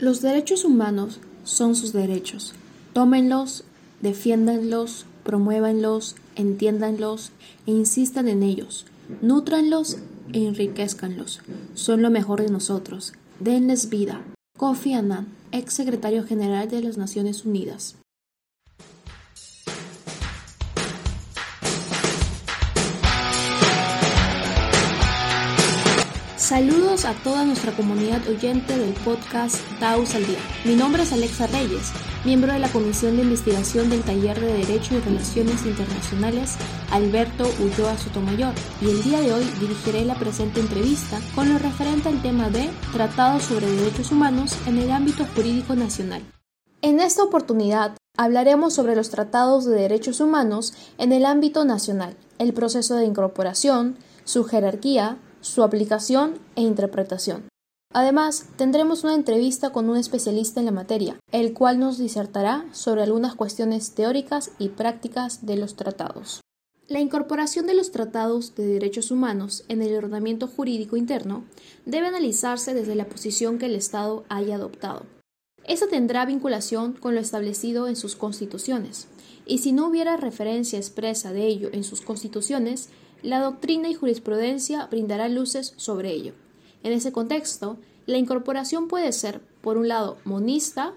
Los derechos humanos son sus derechos. Tómenlos, defiéndanlos, promuévanlos, entiéndanlos e insistan en ellos. Nútranlos e enriquezcanlos. Son lo mejor de nosotros. Denles vida. Kofi Annan, ex secretario general de las Naciones Unidas. Saludos a toda nuestra comunidad oyente del podcast Taos al Día. Mi nombre es Alexa Reyes, miembro de la Comisión de Investigación del Taller de Derecho y Relaciones Internacionales Alberto Ulloa Sotomayor, y el día de hoy dirigiré la presente entrevista con lo referente al tema de Tratados sobre Derechos Humanos en el ámbito jurídico nacional. En esta oportunidad hablaremos sobre los tratados de derechos humanos en el ámbito nacional, el proceso de incorporación, su jerarquía, su aplicación e interpretación. Además, tendremos una entrevista con un especialista en la materia, el cual nos disertará sobre algunas cuestiones teóricas y prácticas de los tratados. La incorporación de los tratados de derechos humanos en el ordenamiento jurídico interno debe analizarse desde la posición que el Estado haya adoptado. Esta tendrá vinculación con lo establecido en sus constituciones, y si no hubiera referencia expresa de ello en sus constituciones, la doctrina y jurisprudencia brindará luces sobre ello. En ese contexto, la incorporación puede ser, por un lado, monista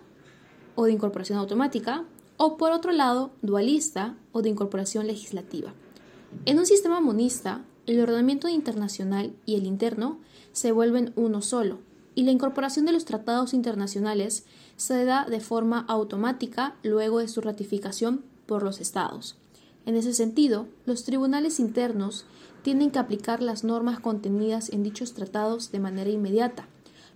o de incorporación automática, o por otro lado, dualista o de incorporación legislativa. En un sistema monista, el ordenamiento internacional y el interno se vuelven uno solo, y la incorporación de los tratados internacionales se da de forma automática luego de su ratificación por los estados. En ese sentido, los tribunales internos tienen que aplicar las normas contenidas en dichos tratados de manera inmediata.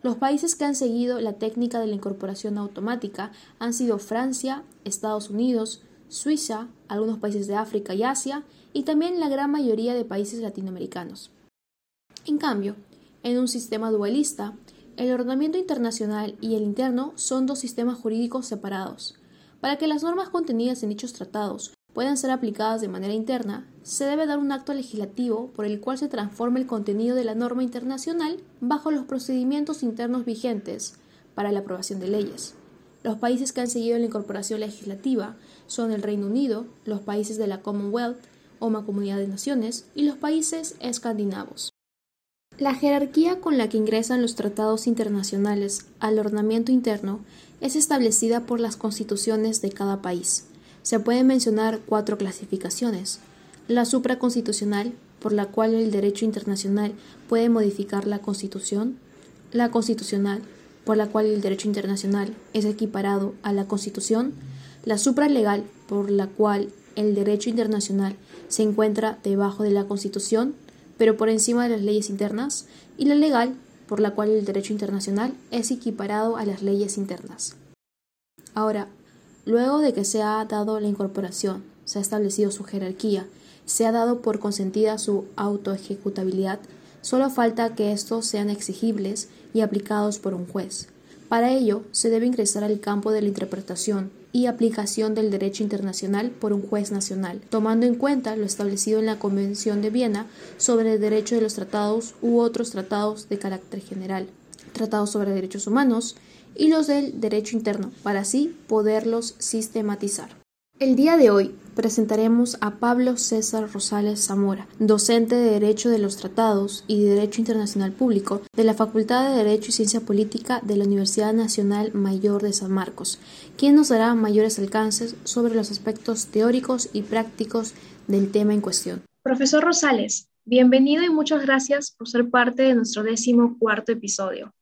Los países que han seguido la técnica de la incorporación automática han sido Francia, Estados Unidos, Suiza, algunos países de África y Asia y también la gran mayoría de países latinoamericanos. En cambio, en un sistema dualista, el ordenamiento internacional y el interno son dos sistemas jurídicos separados. Para que las normas contenidas en dichos tratados puedan ser aplicadas de manera interna, se debe dar un acto legislativo por el cual se transforme el contenido de la norma internacional bajo los procedimientos internos vigentes para la aprobación de leyes. Los países que han seguido la incorporación legislativa son el Reino Unido, los países de la Commonwealth o Comunidad de Naciones y los países escandinavos. La jerarquía con la que ingresan los tratados internacionales al ordenamiento interno es establecida por las constituciones de cada país. Se pueden mencionar cuatro clasificaciones. La supraconstitucional, por la cual el derecho internacional puede modificar la Constitución. La constitucional, por la cual el derecho internacional es equiparado a la Constitución. La supralegal, por la cual el derecho internacional se encuentra debajo de la Constitución, pero por encima de las leyes internas. Y la legal, por la cual el derecho internacional es equiparado a las leyes internas. Ahora, Luego de que se ha dado la incorporación, se ha establecido su jerarquía, se ha dado por consentida su autoejecutabilidad, solo falta que estos sean exigibles y aplicados por un juez. Para ello, se debe ingresar al campo de la interpretación y aplicación del derecho internacional por un juez nacional, tomando en cuenta lo establecido en la Convención de Viena sobre el derecho de los tratados u otros tratados de carácter general, tratados sobre derechos humanos, y los del derecho interno, para así poderlos sistematizar. El día de hoy presentaremos a Pablo César Rosales Zamora, docente de Derecho de los Tratados y de Derecho Internacional Público de la Facultad de Derecho y Ciencia Política de la Universidad Nacional Mayor de San Marcos, quien nos dará mayores alcances sobre los aspectos teóricos y prácticos del tema en cuestión. Profesor Rosales, bienvenido y muchas gracias por ser parte de nuestro décimo cuarto episodio.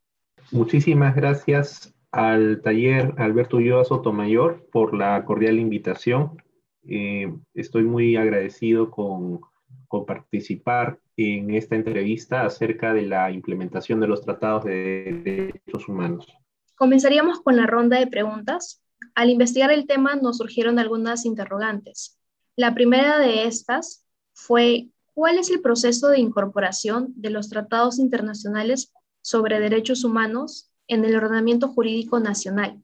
Muchísimas gracias al taller Alberto Ulloa Sotomayor por la cordial invitación. Eh, estoy muy agradecido con, con, participar en esta entrevista acerca de la implementación de los tratados de derechos humanos. Comenzaríamos con la ronda de preguntas. Al investigar el tema nos surgieron algunas interrogantes. La primera de estas fue, ¿cuál es el proceso de incorporación de los tratados internacionales sobre derechos humanos en el ordenamiento jurídico nacional.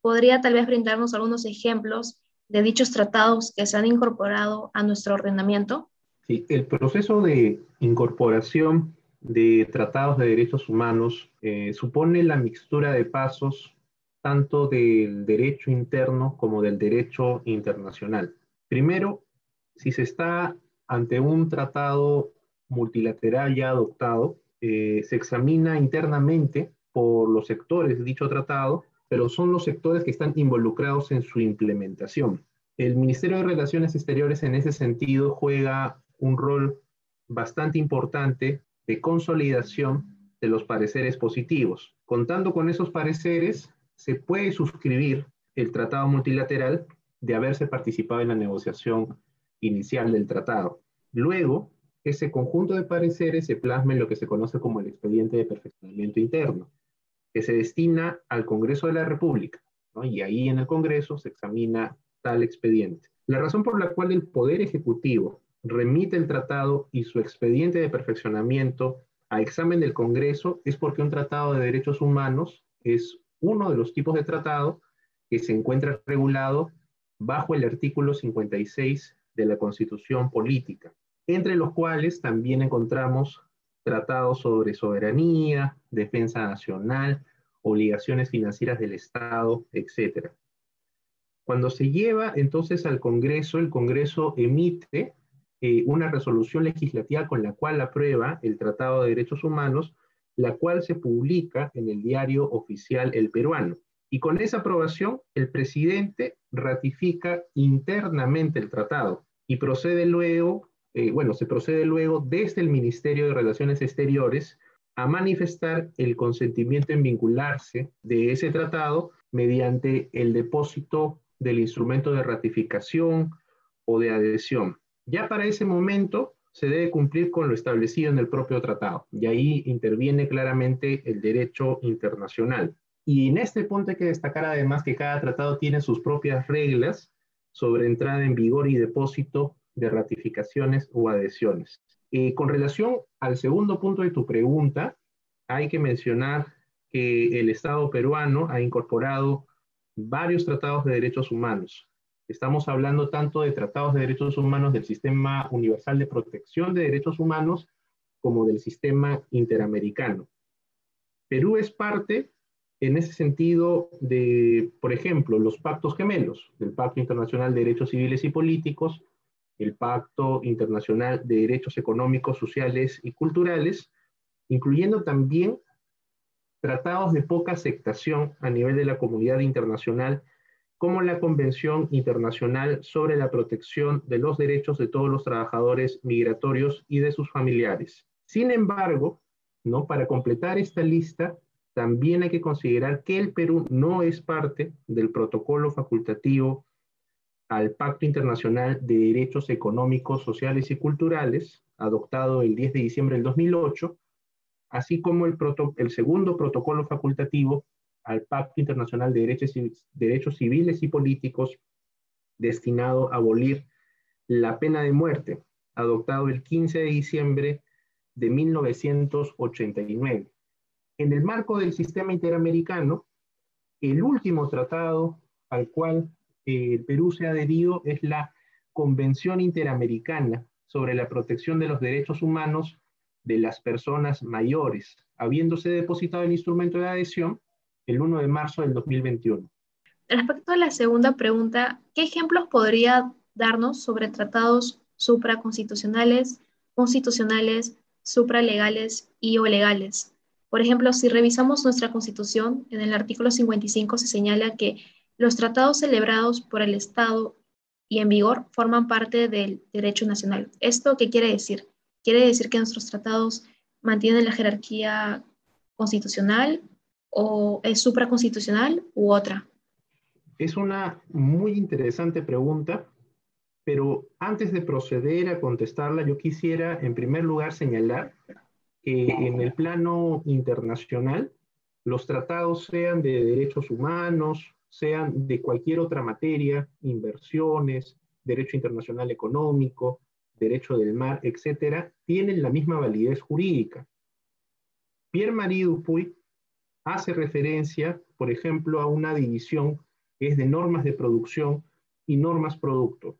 ¿Podría tal vez brindarnos algunos ejemplos de dichos tratados que se han incorporado a nuestro ordenamiento? Sí, el proceso de incorporación de tratados de derechos humanos eh, supone la mixtura de pasos tanto del derecho interno como del derecho internacional. Primero, si se está ante un tratado multilateral ya adoptado, eh, se examina internamente por los sectores de dicho tratado, pero son los sectores que están involucrados en su implementación. El Ministerio de Relaciones Exteriores en ese sentido juega un rol bastante importante de consolidación de los pareceres positivos. Contando con esos pareceres, se puede suscribir el tratado multilateral de haberse participado en la negociación inicial del tratado. Luego, ese conjunto de pareceres se plasma en lo que se conoce como el expediente de perfeccionamiento interno, que se destina al Congreso de la República, y ahí en el Congreso se examina tal expediente. La razón por la cual el Poder Ejecutivo remite el tratado y su expediente de perfeccionamiento a examen del Congreso es porque un tratado de derechos humanos es uno de los tipos de tratado que se encuentra regulado bajo el artículo 56 de la Constitución Política, entre los cuales también encontramos tratados sobre soberanía, defensa nacional, obligaciones financieras del Estado, etc. Cuando se lleva entonces al Congreso, el Congreso emite eh, una resolución legislativa con la cual aprueba el Tratado de Derechos Humanos, la cual se publica en el diario oficial El Peruano. Y con esa aprobación, el presidente ratifica internamente el tratado y procede luego, eh, bueno, se procede luego desde el Ministerio de Relaciones Exteriores a manifestar el consentimiento en vincularse de ese tratado mediante el depósito del instrumento de ratificación o de adhesión. Ya para ese momento se debe cumplir con lo establecido en el propio tratado y ahí interviene claramente el derecho internacional. Y en este punto hay que destacar además que cada tratado tiene sus propias reglas sobre entrada en vigor y depósito de ratificaciones o adhesiones. Eh, con relación al segundo punto de tu pregunta, hay que mencionar que el Estado peruano ha incorporado varios tratados de derechos humanos, Estamos hablando tanto de tratados de derechos humanos del Sistema Universal de Protección de Derechos Humanos como del sistema interamericano. Perú es parte en ese sentido de, por ejemplo, los pactos gemelos, del Pacto Internacional de Derechos Civiles y Políticos, el Pacto Internacional de Derechos Económicos, Sociales y Culturales, incluyendo también tratados de poca aceptación a nivel de la comunidad internacional como la Convención Internacional sobre la Protección de los Derechos de todos los trabajadores migratorios y de sus familiares. Sin embargo, ¿no? para completar esta lista, también hay que considerar que el Perú no es parte del protocolo facultativo al Pacto Internacional de Derechos Económicos, Sociales y Culturales, adoptado el 10 de diciembre del 2008, así como el, segundo protocolo facultativo al Pacto Internacional de Derechos, Civiles y Políticos destinado a abolir la pena de muerte, adoptado el 15 de diciembre de 1989. En el marco del sistema interamericano, el último tratado al cual el Perú se ha adherido es la Convención Interamericana sobre la protección de los derechos humanos de las personas mayores, habiéndose depositado el instrumento de adhesión el 1 de marzo del 2021. Respecto a la segunda pregunta, ¿qué ejemplos podría darnos sobre tratados supraconstitucionales, constitucionales, supralegales y o legales? Por ejemplo, si revisamos nuestra constitución, en el artículo 55 se señala que los tratados celebrados por el Estado y en vigor forman parte del derecho nacional. ¿Esto qué quiere decir? Quiere decir que nuestros tratados mantienen la jerarquía constitucional o es supraconstitucional u otra? Es una muy interesante pregunta, pero antes de proceder a contestarla, yo quisiera en primer lugar señalar que en el plano internacional, los tratados sean de derechos humanos, sean de cualquier otra materia, inversiones, derecho internacional económico, derecho del mar, etcétera, tienen la misma validez jurídica. Pierre-Marie Dupuy hace referencia, por ejemplo, a una división que es de normas de producción y normas producto.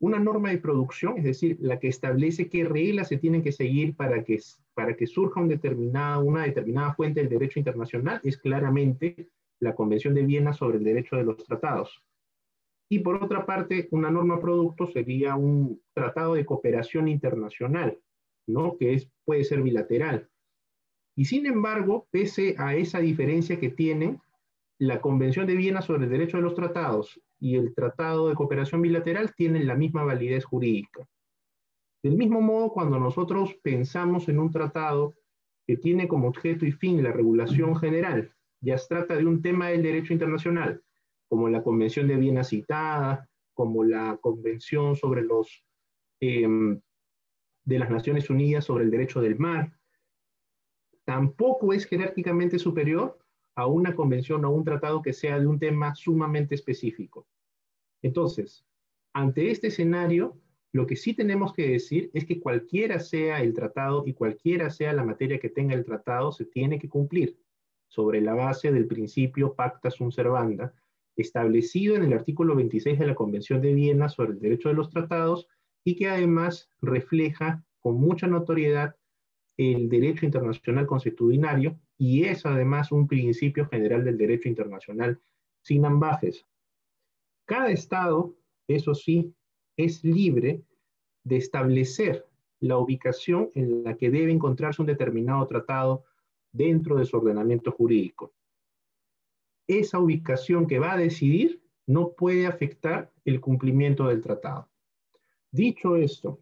Una norma de producción, es decir, la que establece qué reglas se tienen que seguir para que para que surja una determinada fuente del derecho internacional es claramente la Convención de Viena sobre el Derecho de los Tratados. Y por otra parte, una norma producto sería un tratado de cooperación internacional, ¿no? que es, puede ser bilateral. Y sin embargo, pese a esa diferencia que tienen, la Convención de Viena sobre el Derecho de los Tratados y el Tratado de Cooperación Bilateral tienen la misma validez jurídica. Del mismo modo, cuando nosotros pensamos en un tratado que tiene como objeto y fin la regulación general, ya se trata de un tema del derecho internacional, como la Convención de Viena citada, como la Convención sobre los em, de las Naciones Unidas sobre el derecho del mar, tampoco es jerárquicamente superior a una convención o un tratado que sea de un tema sumamente específico. Entonces, ante este escenario, lo que sí tenemos que decir es que cualquiera sea el tratado y cualquiera sea la materia que tenga el tratado, se tiene que cumplir sobre la base del principio pacta sunt servanda, establecido en el artículo 26 de la Convención de Viena sobre el derecho de los tratados y que además refleja con mucha notoriedad el derecho internacional constitucionario y es además un principio general del derecho internacional sin ambajes. Cada Estado, eso sí, es libre de establecer la ubicación en la que debe encontrarse un determinado tratado dentro de su ordenamiento jurídico. Esa ubicación que va a decidir no puede afectar el cumplimiento del tratado. Dicho esto,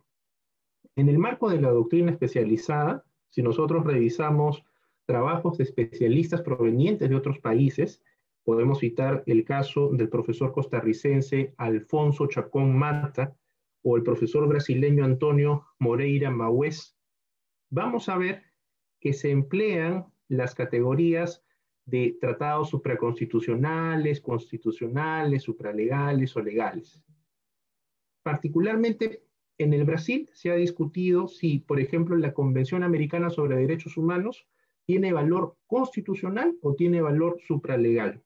en el marco de la doctrina especializada, si nosotros revisamos trabajos de especialistas provenientes de otros países, podemos citar el caso del profesor costarricense Alfonso Chacón Mata o el profesor brasileño Antonio Moreira Maués, vamos a ver que se emplean las categorías de tratados supraconstitucionales, constitucionales, supralegales o legales. Particularmente en el Brasil se ha discutido si, por ejemplo, la Convención Americana sobre Derechos Humanos tiene valor constitucional o tiene valor supralegal.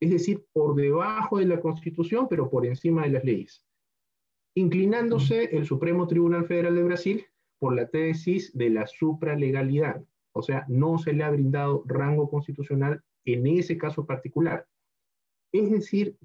Es decir, por debajo de la Constitución, pero por encima de las leyes. Inclinándose el Supremo Tribunal Federal de Brasil por la tesis de la supralegalidad. O sea, no se le ha brindado rango constitucional en ese caso particular. Es decir,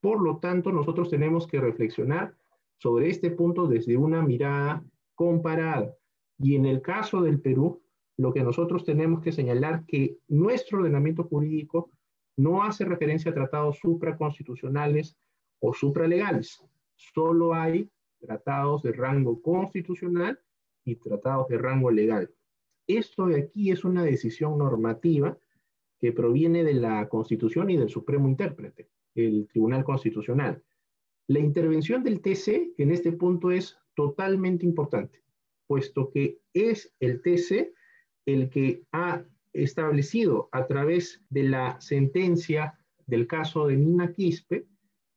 por lo tanto, nosotros tenemos que reflexionar sobre este punto desde una mirada comparada. Y en el caso del Perú, lo que nosotros tenemos que señalar que nuestro ordenamiento jurídico no hace referencia a tratados supraconstitucionales o supralegales. Solo hay tratados de rango constitucional y tratados de rango legal. Esto de aquí es una decisión normativa que proviene de la Constitución y del Supremo Intérprete, el Tribunal Constitucional. La intervención del TC en este punto es totalmente importante, puesto que es el TC el que ha establecido a través de la sentencia del caso de Nina Quispe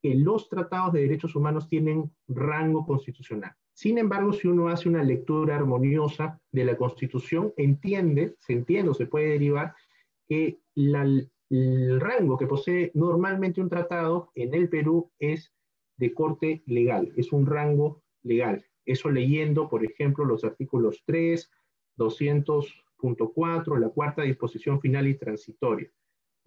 que los tratados de derechos humanos tienen rango constitucional. Sin embargo, si uno hace una lectura armoniosa de la Constitución, entiende, se entiende o se puede derivar que el rango que posee normalmente un tratado en el Perú es de corte legal, es un rango legal. Eso leyendo, por ejemplo, los artículos 3, 200.4, la cuarta disposición final y transitoria.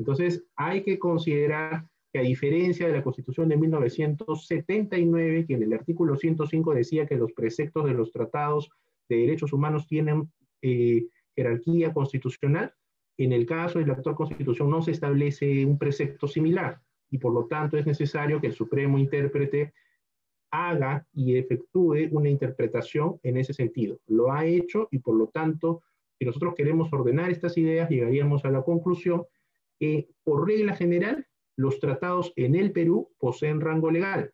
Entonces, hay que considerar que a diferencia de la Constitución de 1979, que en el artículo 105 decía que los preceptos de los tratados de derechos humanos tienen eh, jerarquía constitucional, en el caso de la actual Constitución no se establece un precepto similar y por lo tanto es necesario que el Supremo intérprete haga y efectúe una interpretación en ese sentido. Lo ha hecho y por lo tanto, si nosotros queremos ordenar estas ideas, llegaríamos a la conclusión que por regla general los tratados en el Perú poseen rango legal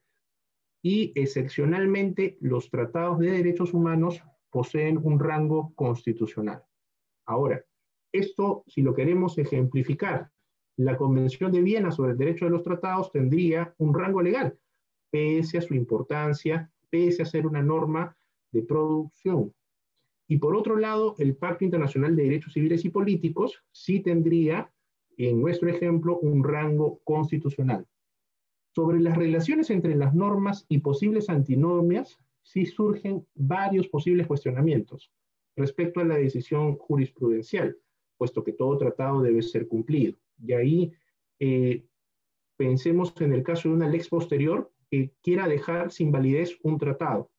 y excepcionalmente los tratados de derechos humanos poseen un rango constitucional. Ahora, esto, si lo queremos ejemplificar, la Convención de Viena sobre el derecho de los tratados tendría un rango legal, pese a su importancia, pese a ser una norma de producción. Y por otro lado, el Pacto Internacional de Derechos Civiles y Políticos sí tendría en nuestro ejemplo, un rango constitucional. Sobre las relaciones entre las normas y posibles antinomias, sí surgen varios posibles cuestionamientos. respecto a la decisión jurisprudencial, puesto que todo tratado debe ser cumplido. Y ahí eh, pensemos en el caso de una lex posterior que quiera dejar sin validez un tratado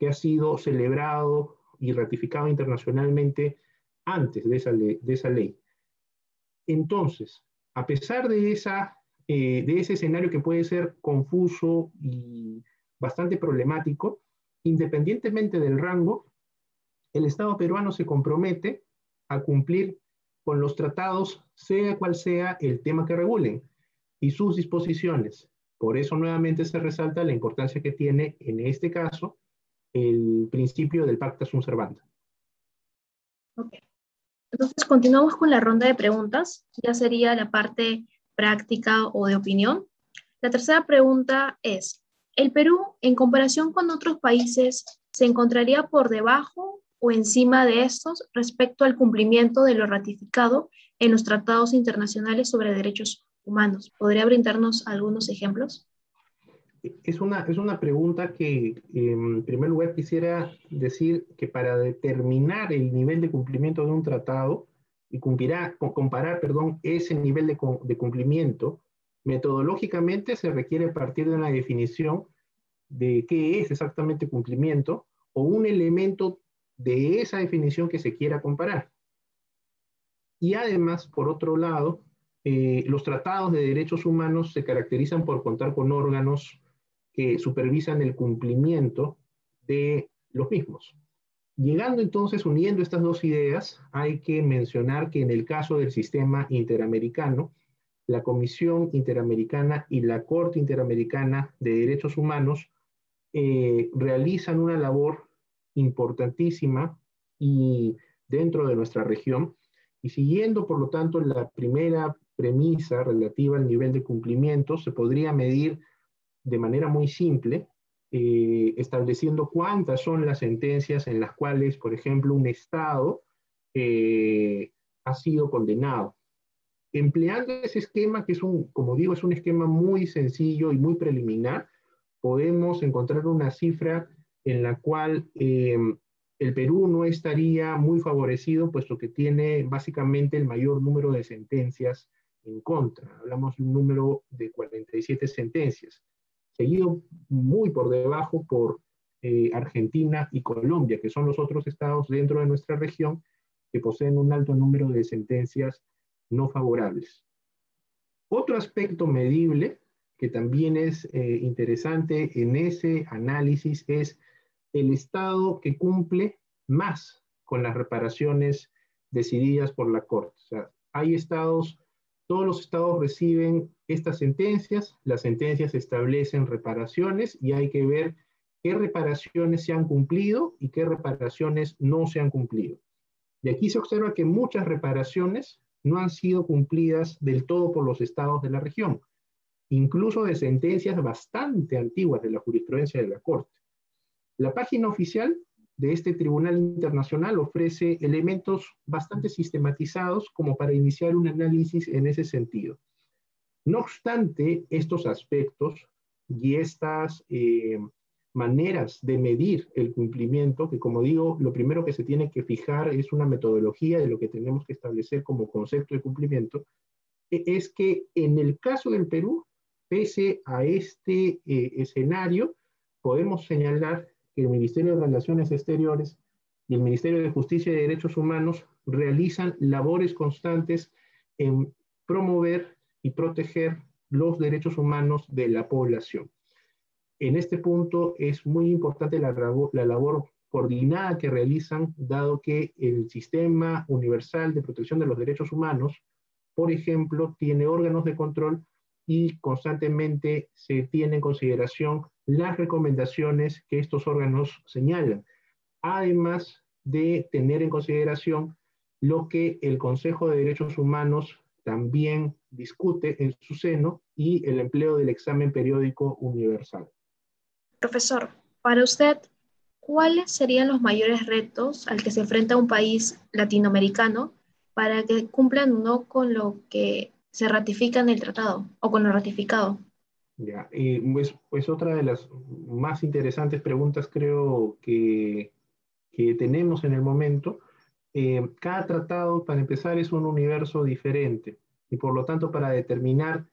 que ha sido celebrado y ratificado internacionalmente antes de esa, de esa ley. Entonces, a pesar de, esa, eh, de ese escenario que puede ser confuso y bastante problemático, independientemente del rango, el Estado peruano se compromete a cumplir con los tratados, sea cual sea el tema que regulen y sus disposiciones. Por eso nuevamente se resalta la importancia que tiene en este caso el principio del pacta sunt servanda. Entonces continuamos con la ronda de preguntas. Ya sería la parte práctica o de opinión. La tercera pregunta es, ¿el Perú en comparación con otros países se encontraría por debajo o encima de estos respecto al cumplimiento de lo ratificado en los tratados internacionales sobre derechos humanos? ¿Podría brindarnos algunos ejemplos? Es una, es una pregunta que, en primer lugar, quisiera decir que para determinar el nivel de cumplimiento de un tratado y cumplirá, comparar perdón, ese nivel de, de cumplimiento, metodológicamente se requiere partir de una definición de qué es exactamente cumplimiento o un elemento de esa definición que se quiera comparar. Y además, por otro lado, eh, los tratados de derechos humanos se caracterizan por contar con órganos que supervisan el cumplimiento de los mismos. Llegando entonces, uniendo estas dos ideas, hay que mencionar que en el caso del sistema interamericano, la Comisión Interamericana y la Corte Interamericana de Derechos Humanos eh, realizan una labor importantísima y dentro de nuestra región. Y siguiendo, por lo tanto, la primera premisa relativa al nivel de cumplimiento, se podría medir de manera muy simple, eh, estableciendo cuántas son las sentencias en las cuales, por ejemplo, un Estado eh, ha sido condenado. Empleando ese esquema, que es un, como digo, es un esquema muy sencillo y muy preliminar, podemos encontrar una cifra en la cual eh, el Perú no estaría muy favorecido, puesto que tiene básicamente el mayor número de sentencias en contra. Hablamos de un número de 47 sentencias seguido muy por debajo por eh, Argentina y Colombia, que son los otros estados dentro de nuestra región que poseen un alto número de sentencias no favorables. Otro aspecto medible que también es eh, interesante en ese análisis es el estado que cumple más con las reparaciones decididas por la Corte. O sea, hay estados todos los estados reciben estas sentencias, las sentencias establecen reparaciones y hay que ver qué reparaciones se han cumplido y qué reparaciones no se han cumplido. Y aquí se observa que muchas reparaciones no han sido cumplidas del todo por los estados de la región, incluso de sentencias bastante antiguas de la jurisprudencia de la Corte. La página oficial de este Tribunal Internacional ofrece elementos bastante sistematizados como para iniciar un análisis en ese sentido. No obstante, estos aspectos y estas eh, maneras de medir el cumplimiento, que como digo, lo primero que se tiene que fijar es una metodología de lo que tenemos que establecer como concepto de cumplimiento, e, es que en el caso del Perú, pese a este eh, escenario, podemos señalar que el Ministerio de Relaciones Exteriores y el Ministerio de Justicia y Derechos Humanos realizan labores constantes en promover y proteger los derechos humanos de la población. En este punto es muy importante la, la labor coordinada que realizan, dado que el Sistema Universal de Protección de los Derechos Humanos, por ejemplo, tiene órganos de control y constantemente se tiene en consideración las recomendaciones que estos órganos señalan, además de tener en consideración lo que el Consejo de Derechos Humanos también discute en su seno y el empleo del examen periódico universal. Profesor, para usted, ¿cuáles serían los mayores retos al que se enfrenta un país latinoamericano para que cumplan no con lo que se ratifica en el tratado o con lo ratificado? Ya, pues, pues otra de las más interesantes preguntas creo que, que tenemos en el momento, eh, cada tratado, para empezar, es un universo diferente y por lo tanto para determinar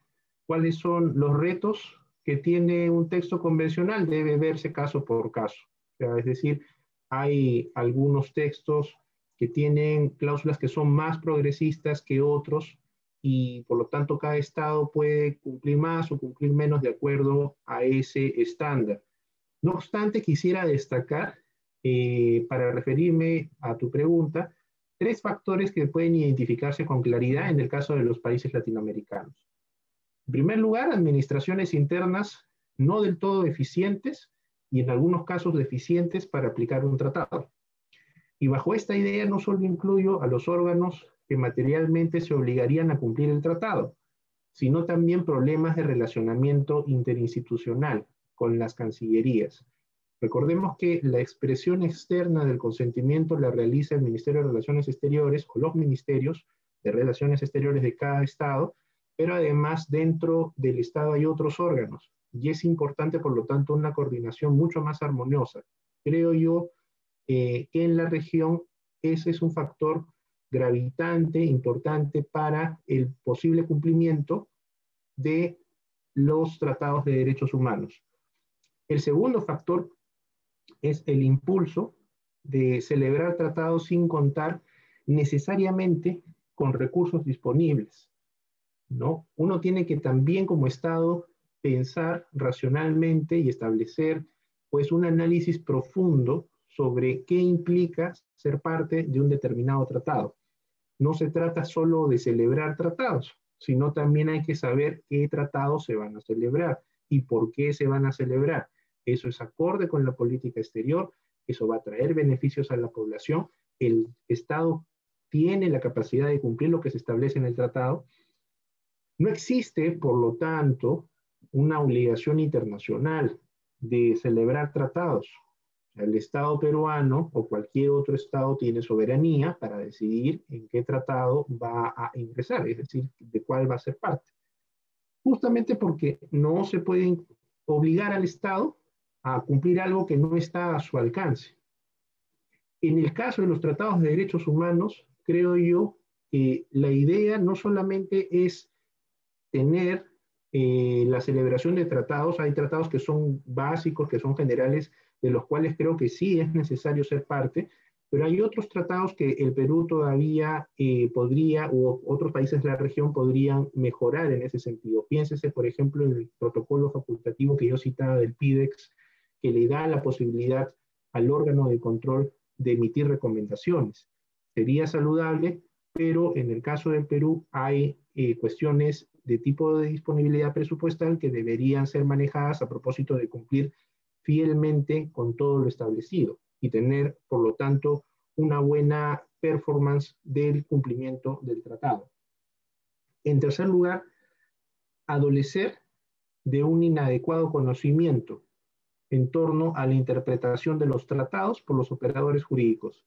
cuáles son los retos que tiene un texto convencional debe verse caso por caso. es decir, hay algunos textos que tienen cláusulas que son más progresistas que otros y por lo tanto cada estado puede cumplir más o cumplir menos de acuerdo a ese estándar. No obstante, quisiera destacar, eh, para referirme a tu pregunta, tres factores que pueden identificarse con claridad en el caso de los países latinoamericanos. En primer lugar, administraciones internas no del todo eficientes y en algunos casos deficientes para aplicar un tratado. Y bajo esta idea no solo incluyo a los órganos que materialmente se obligarían a cumplir el tratado, sino también problemas de relacionamiento interinstitucional con las cancillerías. Recordemos que la expresión externa del consentimiento la realiza el Ministerio de Relaciones Exteriores o los ministerios de Relaciones Exteriores de cada Estado, pero además dentro del Estado hay otros órganos y es importante, por lo tanto, una coordinación mucho más armoniosa. Creo yo eh, que en la región ese es un factor gravitante, importante para el posible cumplimiento de los tratados de derechos humanos. El segundo factor es el impulso de celebrar tratados sin contar necesariamente con recursos disponibles. ¿no? Uno tiene que también como Estado pensar racionalmente y establecer pues un análisis profundo sobre qué implica ser parte de un determinado tratado. No se trata solo de celebrar tratados, sino también hay que saber qué tratados se van a celebrar y por qué se van a celebrar. Eso es acorde con la política exterior, eso va a traer beneficios a la población. El Estado tiene la capacidad de cumplir lo que se establece en el tratado. No existe, por lo tanto, una obligación internacional de celebrar tratados. El Estado peruano o cualquier otro Estado tiene soberanía para decidir en qué tratado va a ingresar, es decir, de cuál va a ser parte. Justamente porque no se puede obligar al Estado a cumplir algo que no está a su alcance. En el caso de los tratados de derechos humanos, creo yo que la idea no solamente es tener eh, la celebración de tratados, hay tratados que son básicos, que son generales, de los cuales creo que sí es necesario ser parte, pero hay otros tratados que el Perú todavía eh, podría, u otros países de la región podrían mejorar en ese sentido. Piénsese, por ejemplo, en el protocolo facultativo que yo citaba del PIDEX, que le da la posibilidad al órgano de control de emitir recomendaciones. Sería saludable, pero en el caso del Perú hay eh, cuestiones de tipo de disponibilidad presupuestal que deberían ser manejadas a propósito de cumplir fielmente con todo lo establecido y tener, por lo tanto, una buena performance del cumplimiento del tratado. En tercer lugar, adolecer de un inadecuado conocimiento en torno a la interpretación de los tratados por los operadores jurídicos.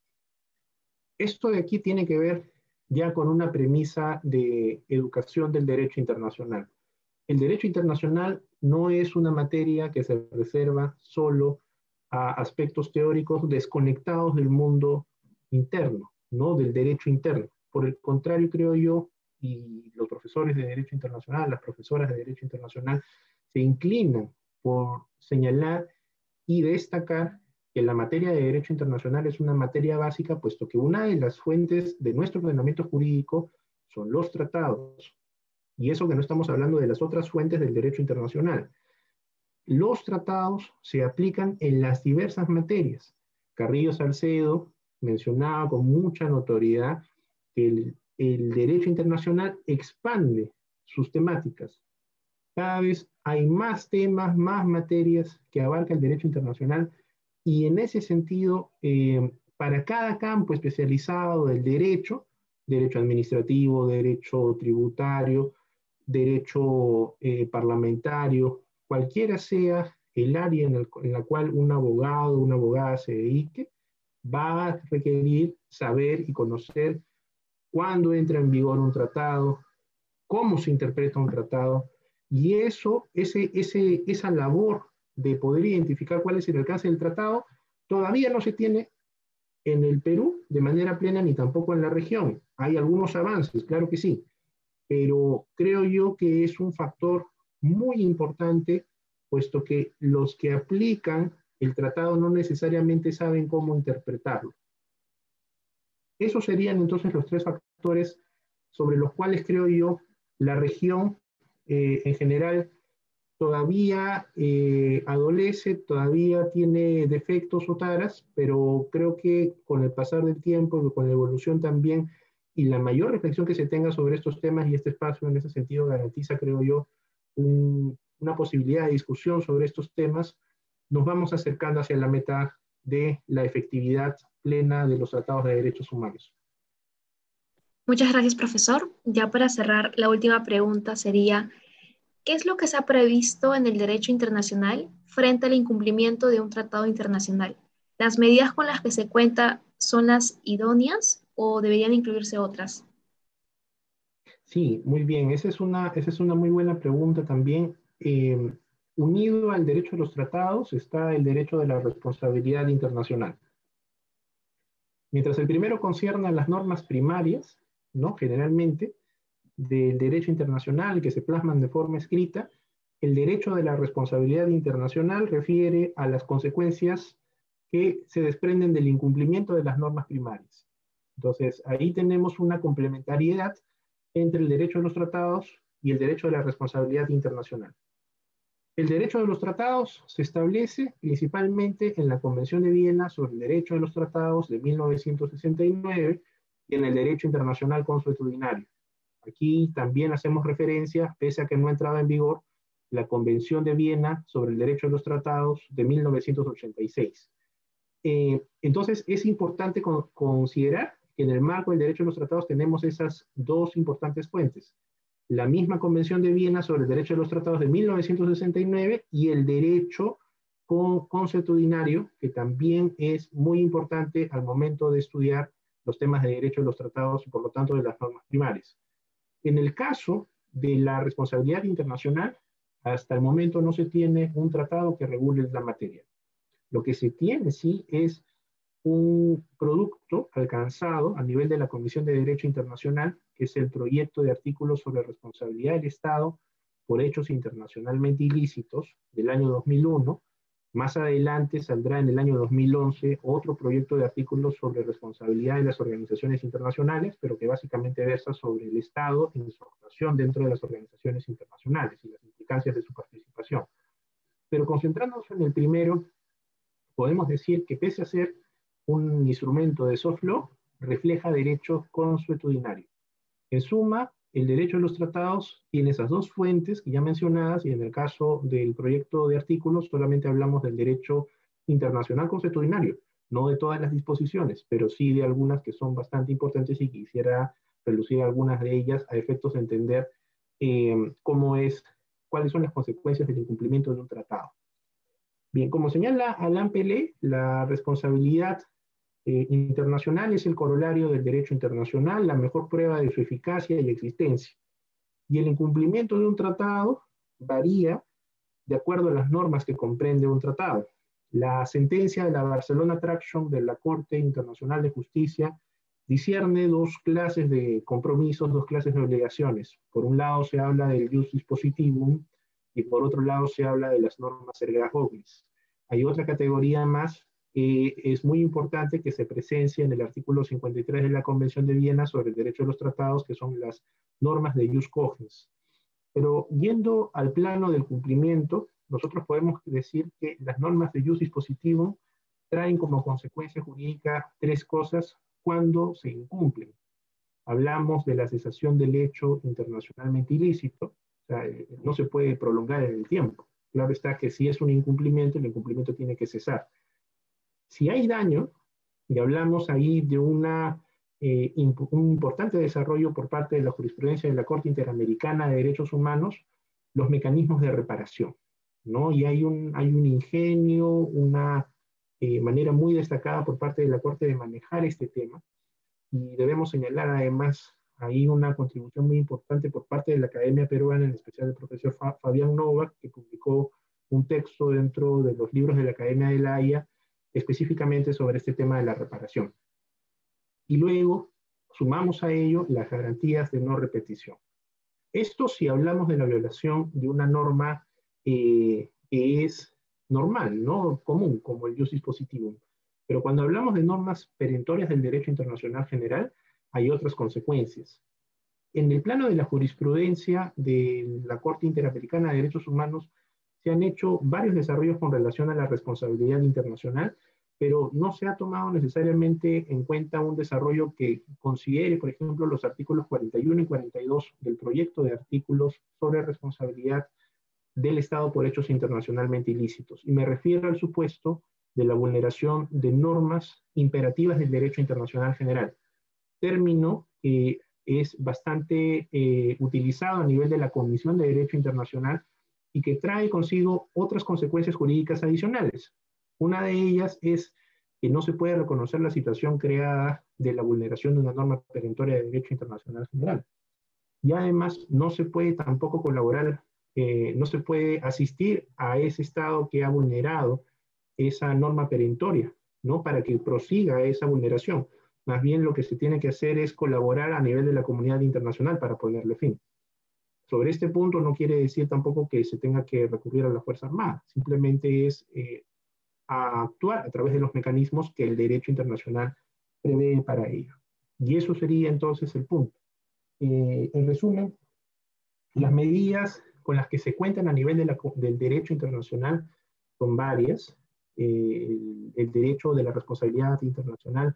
Esto de aquí tiene que ver ya con una premisa de educación del derecho internacional. El derecho internacional no es una materia que se reserva solo a aspectos teóricos desconectados del mundo interno, ¿no? Del derecho interno. Por el contrario, creo yo, y los profesores de Derecho Internacional, las profesoras de Derecho Internacional, se inclinan por señalar y destacar que la materia de derecho internacional es una materia básica, puesto que una de las fuentes de nuestro ordenamiento jurídico son los tratados. Y eso que no estamos hablando de las otras fuentes del derecho internacional. Los tratados se aplican en las diversas materias. Carrillo Salcedo mencionaba con mucha notoriedad que el, derecho internacional expande sus temáticas. Cada vez hay más temas, más materias que abarca el derecho internacional y en ese sentido, eh, para cada campo especializado del derecho, derecho administrativo, derecho tributario, derecho eh, parlamentario, cualquiera sea el área en, en, la cual un abogado una abogada se dedique, va a requerir saber y conocer cuándo entra en vigor un tratado, cómo se interpreta un tratado, y eso, ese, ese, esa labor de poder identificar cuál es el alcance del tratado, todavía no se tiene en el Perú de manera plena ni tampoco en la región. Hay algunos avances, claro que sí, pero creo yo que es un factor muy importante, puesto que los que aplican el tratado no necesariamente saben cómo interpretarlo. Esos serían entonces los tres factores sobre los cuales creo yo la región eh, en general todavía eh, adolece, todavía tiene defectos o taras, pero creo que con el pasar del tiempo, con la evolución también y la mayor reflexión que se tenga sobre estos temas y este espacio en ese sentido garantiza, creo yo, una posibilidad de discusión sobre estos temas, nos vamos acercando hacia la meta de la efectividad plena de los tratados de derechos humanos. Muchas gracias, profesor. Ya para cerrar, la última pregunta sería, ¿qué es lo que se ha previsto en el derecho internacional frente al incumplimiento de un tratado internacional? ¿Las medidas con las que se cuenta son las idóneas o deberían incluirse otras? Sí, muy bien. Esa es una, esa es una muy buena pregunta también. Eh, unido al derecho de los tratados está el derecho de la responsabilidad internacional. Mientras el primero concierne a las normas primarias, ¿no? generalmente, del derecho internacional que se plasman de forma escrita, el derecho de la responsabilidad internacional refiere a las consecuencias que se desprenden del incumplimiento de las normas primarias. Entonces, ahí tenemos una complementariedad entre el derecho de los tratados y el derecho de la responsabilidad internacional. El derecho de los tratados se establece principalmente en la Convención de Viena sobre el Derecho de los Tratados de 1969 y en el Derecho Internacional Consuetudinario. Aquí también hacemos referencia, pese a que no entraba en vigor, la Convención de Viena sobre el Derecho de los Tratados de 1986. Eh, entonces, es importante considerar que en el marco del derecho de los tratados tenemos esas dos importantes fuentes la misma Convención de Viena sobre el Derecho de los Tratados de 1969 y el derecho consuetudinario, que también es muy importante al momento de estudiar los temas de derecho de los tratados y por lo tanto de las normas primarias. En el caso de la responsabilidad internacional, hasta el momento no se tiene un tratado que regule la materia. Lo que se tiene sí es un producto alcanzado a nivel de la Comisión de Derecho Internacional, que es el proyecto de artículos sobre responsabilidad del Estado por hechos internacionalmente ilícitos del año 2001. Más adelante saldrá en el año 2011 otro proyecto de artículos sobre responsabilidad de las organizaciones internacionales, pero que básicamente versa sobre el Estado en su actuación dentro de las organizaciones internacionales y las implicancias de su participación. Pero concentrándonos en el primero, podemos decir que pese a ser un instrumento de soft law refleja derecho consuetudinario. En suma, el derecho de los tratados tiene esas dos fuentes que ya mencionadas y en el caso del proyecto de artículos solamente hablamos del derecho internacional consuetudinario, no de todas las disposiciones, pero sí de algunas que son bastante importantes y quisiera relucir algunas de ellas a efectos de entender eh, cómo es, cuáles son las consecuencias del incumplimiento de un tratado. Bien, como señala Alain Pelé, la responsabilidad eh, internacional es el corolario del derecho internacional, la mejor prueba de su eficacia y existencia. Y el incumplimiento de un tratado varía de acuerdo a las normas que comprende un tratado. La sentencia de la Barcelona Traction de la Corte Internacional de Justicia discierne dos clases de compromisos, dos clases de obligaciones. Por un lado se habla del jus dispositivum y por otro lado se habla de las normas erga omnes. Hay otra categoría más es muy importante que se presencie en el artículo 53 de la Convención de Viena sobre el derecho de los tratados, que son las normas de jus cogens. Pero yendo al plano del cumplimiento, nosotros podemos decir que las normas de jus dispositivo traen como consecuencia jurídica tres cosas cuando se incumplen. Hablamos de la cesación del hecho internacionalmente ilícito, o sea, eh, no se puede prolongar en el tiempo. Claro está que si es un incumplimiento, el incumplimiento tiene que cesar. Si hay daño, y hablamos ahí de una, eh, un importante desarrollo por parte de la jurisprudencia de la Corte Interamericana de Derechos Humanos, los mecanismos de reparación. ¿no? Y hay un, hay un ingenio, una eh, manera muy destacada por parte de la Corte de manejar este tema. Y debemos señalar además ahí una contribución muy importante por parte de la Academia Peruana, en especial del profesor Fabián Novak, que publicó un texto dentro de los libros de la Academia de la Haya, específicamente sobre este tema de la reparación. Y luego sumamos a ello las garantías de no repetición. Esto si hablamos de la violación de una norma eh, que es normal, no común, como el jus positivum. Pero cuando hablamos de normas perentorias del derecho internacional general, hay otras consecuencias. En el plano de la jurisprudencia de la Corte Interamericana de Derechos Humanos, se han hecho varios desarrollos con relación a la responsabilidad internacional, pero no se ha tomado necesariamente en cuenta un desarrollo que considere, por ejemplo, los artículos 41 y 42 del proyecto de artículos sobre responsabilidad del Estado por hechos internacionalmente ilícitos. Y me refiero al supuesto de la vulneración de normas imperativas del derecho internacional general, término que es bastante eh, utilizado a nivel de la Comisión de Derecho Internacional y que trae consigo otras consecuencias jurídicas adicionales. Una de ellas es que no se puede reconocer la situación creada de la vulneración de una norma perentoria de derecho internacional general. Y además no se puede tampoco colaborar, eh, no se puede asistir a ese Estado que ha vulnerado esa norma perentoria, ¿no? Para que prosiga esa vulneración. Más bien lo que se tiene que hacer es colaborar a nivel de la comunidad internacional para ponerle fin. Sobre este punto no quiere decir tampoco que se tenga que recurrir a la Fuerza Armada, simplemente es eh, actuar a través de los mecanismos que el derecho internacional prevé para ello. Y eso sería entonces el punto. Eh, en resumen, las medidas con las que se cuentan a nivel del derecho internacional son varias. Eh, el, derecho de la responsabilidad internacional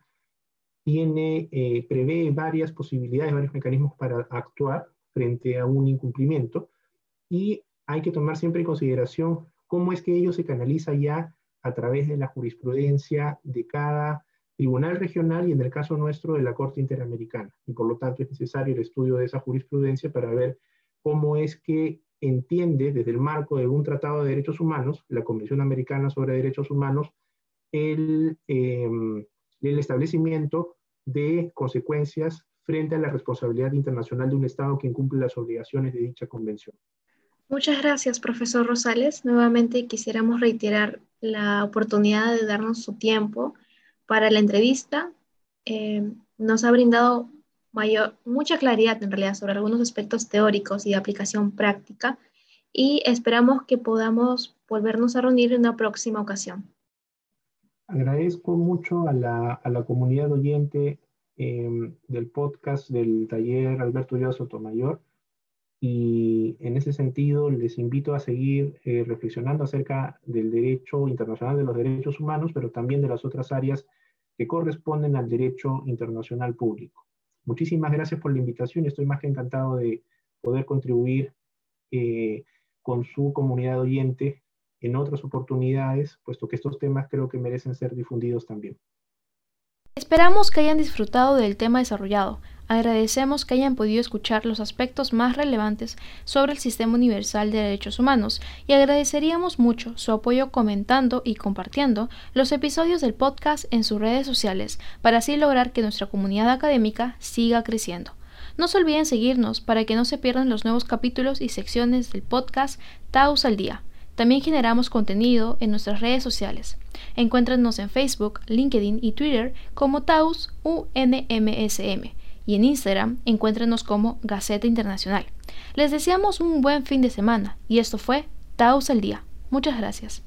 tiene, prevé varias posibilidades, varios mecanismos para actuar frente a un incumplimiento y hay que tomar siempre en consideración cómo es que ello se canaliza ya a través de la jurisprudencia de cada tribunal regional y en el caso nuestro de la Corte Interamericana. Y por lo tanto es necesario el estudio de esa jurisprudencia para ver cómo es que entiende desde el marco de un tratado de derechos humanos, la Convención Americana sobre Derechos Humanos, el, em, el establecimiento de consecuencias frente a la responsabilidad internacional de un Estado que incumple las obligaciones de dicha convención. Muchas gracias, profesor Rosales. Nuevamente quisiéramos reiterar la oportunidad de darnos su tiempo para la entrevista. Eh, nos ha brindado mayor, mucha claridad en realidad sobre algunos aspectos teóricos y de aplicación práctica y esperamos que podamos volvernos a reunir en una próxima ocasión. Agradezco mucho a la, a la comunidad oyente em, del podcast del taller Alberto Llao Sotomayor y en ese sentido les invito a seguir eh, reflexionando acerca del derecho internacional de los derechos humanos, pero también de las otras áreas que corresponden al derecho internacional público. Muchísimas gracias por la invitación estoy más que encantado de poder contribuir eh, con su comunidad oyente en otras oportunidades, puesto que estos temas creo que merecen ser difundidos también. Esperamos que hayan disfrutado del tema desarrollado. Agradecemos que hayan podido escuchar los aspectos más relevantes sobre el Sistema Universal de Derechos Humanos y agradeceríamos mucho su apoyo comentando y compartiendo los episodios del podcast en sus redes sociales para así lograr que nuestra comunidad académica siga creciendo. No se olviden seguirnos para que no se pierdan los nuevos capítulos y secciones del podcast Taos al Día. También generamos contenido en nuestras redes sociales. Encuéntranos en Facebook, LinkedIn y Twitter como Taus UNMSM y en Instagram encuéntrenos como Gaceta Internacional. Les deseamos un buen fin de semana y esto fue Taos al Día. Muchas gracias.